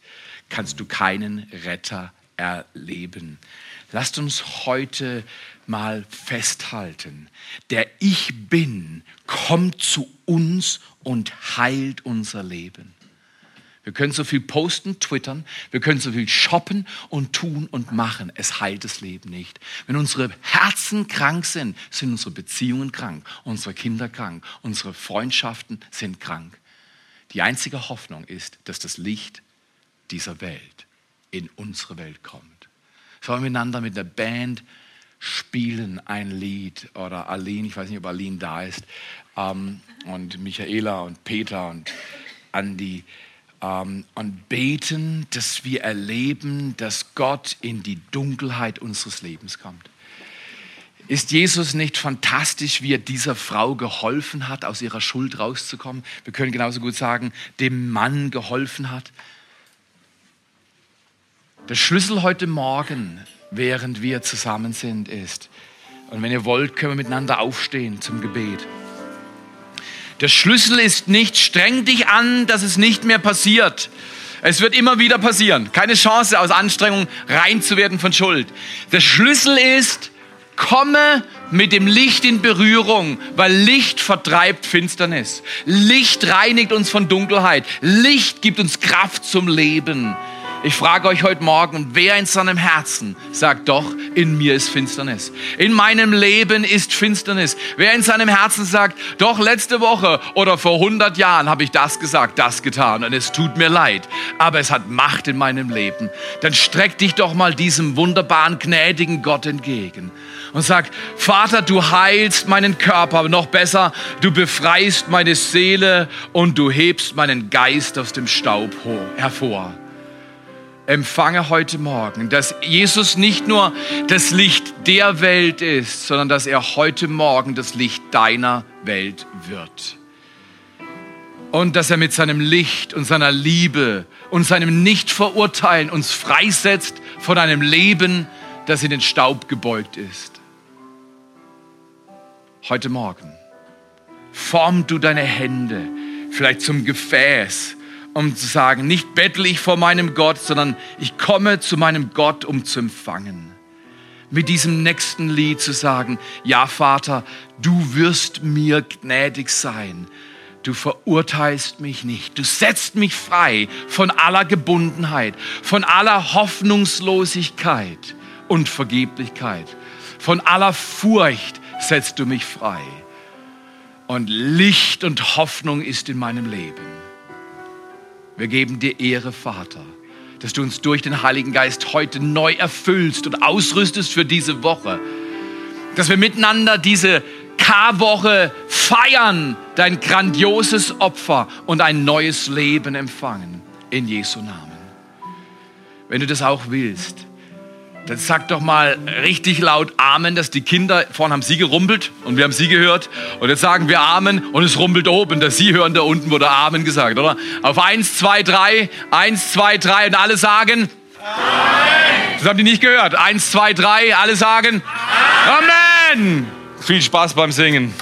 B: kannst du keinen Retter erleben. Lasst uns heute mal festhalten. Der Ich bin kommt zu uns und heilt unser Leben. Wir können so viel posten, twittern, wir können so viel shoppen und tun und machen. Es heilt das Leben nicht. Wenn unsere Herzen krank sind, sind unsere Beziehungen krank, unsere Kinder krank, unsere Freundschaften sind krank. Die einzige Hoffnung ist, dass das Licht dieser Welt in unsere Welt kommt sollen miteinander mit der Band spielen ein Lied oder Aline, ich weiß nicht, ob Aline da ist, ähm, und Michaela und Peter und Andi ähm, und beten, dass wir erleben, dass Gott in die Dunkelheit unseres Lebens kommt. Ist Jesus nicht fantastisch, wie er dieser Frau geholfen hat, aus ihrer Schuld rauszukommen? Wir können genauso gut sagen, dem Mann geholfen hat. Der Schlüssel heute Morgen, während wir zusammen sind, ist, und wenn ihr wollt, können wir miteinander aufstehen zum Gebet. Der Schlüssel ist nicht, streng dich an, dass es nicht mehr passiert. Es wird immer wieder passieren. Keine Chance aus Anstrengung rein zu werden von Schuld. Der Schlüssel ist, komme mit dem Licht in Berührung, weil Licht vertreibt Finsternis. Licht reinigt uns von Dunkelheit. Licht gibt uns Kraft zum Leben. Ich frage euch heute Morgen, wer in seinem Herzen sagt doch, in mir ist Finsternis. In meinem Leben ist Finsternis. Wer in seinem Herzen sagt, doch letzte Woche oder vor 100 Jahren habe ich das gesagt, das getan und es tut mir leid, aber es hat Macht in meinem Leben. Dann streck dich doch mal diesem wunderbaren, gnädigen Gott entgegen und sag, Vater, du heilst meinen Körper, noch besser, du befreist meine Seele und du hebst meinen Geist aus dem Staub hervor empfange heute Morgen, dass Jesus nicht nur das Licht der Welt ist, sondern dass er heute Morgen das Licht deiner Welt wird. Und dass er mit seinem Licht und seiner Liebe und seinem Nichtverurteilen uns freisetzt von einem Leben, das in den Staub gebeugt ist. Heute Morgen form du deine Hände vielleicht zum Gefäß, um zu sagen, nicht bettle ich vor meinem Gott, sondern ich komme zu meinem Gott, um zu empfangen. Mit diesem nächsten Lied zu sagen, ja Vater, du wirst mir gnädig sein. Du verurteilst mich nicht. Du setzt mich frei von aller Gebundenheit, von aller Hoffnungslosigkeit und Vergeblichkeit. Von aller Furcht setzt du mich frei. Und Licht und Hoffnung ist in meinem Leben. Wir geben dir Ehre, Vater, dass du uns durch den Heiligen Geist heute neu erfüllst und ausrüstest für diese Woche. Dass wir miteinander diese Karwoche feiern, dein grandioses Opfer und ein neues Leben empfangen. In Jesu Namen. Wenn du das auch willst, dann sag doch mal richtig laut Amen, dass die Kinder, vorne haben sie gerumpelt und wir haben sie gehört. Und jetzt sagen wir Amen und es rumpelt oben, dass sie hören da unten wurde Amen gesagt, oder? Auf eins, zwei, drei, eins, zwei, drei und alle sagen Amen. Das haben die nicht gehört. Eins, zwei, drei, alle sagen Amen. Amen. Viel Spaß beim Singen.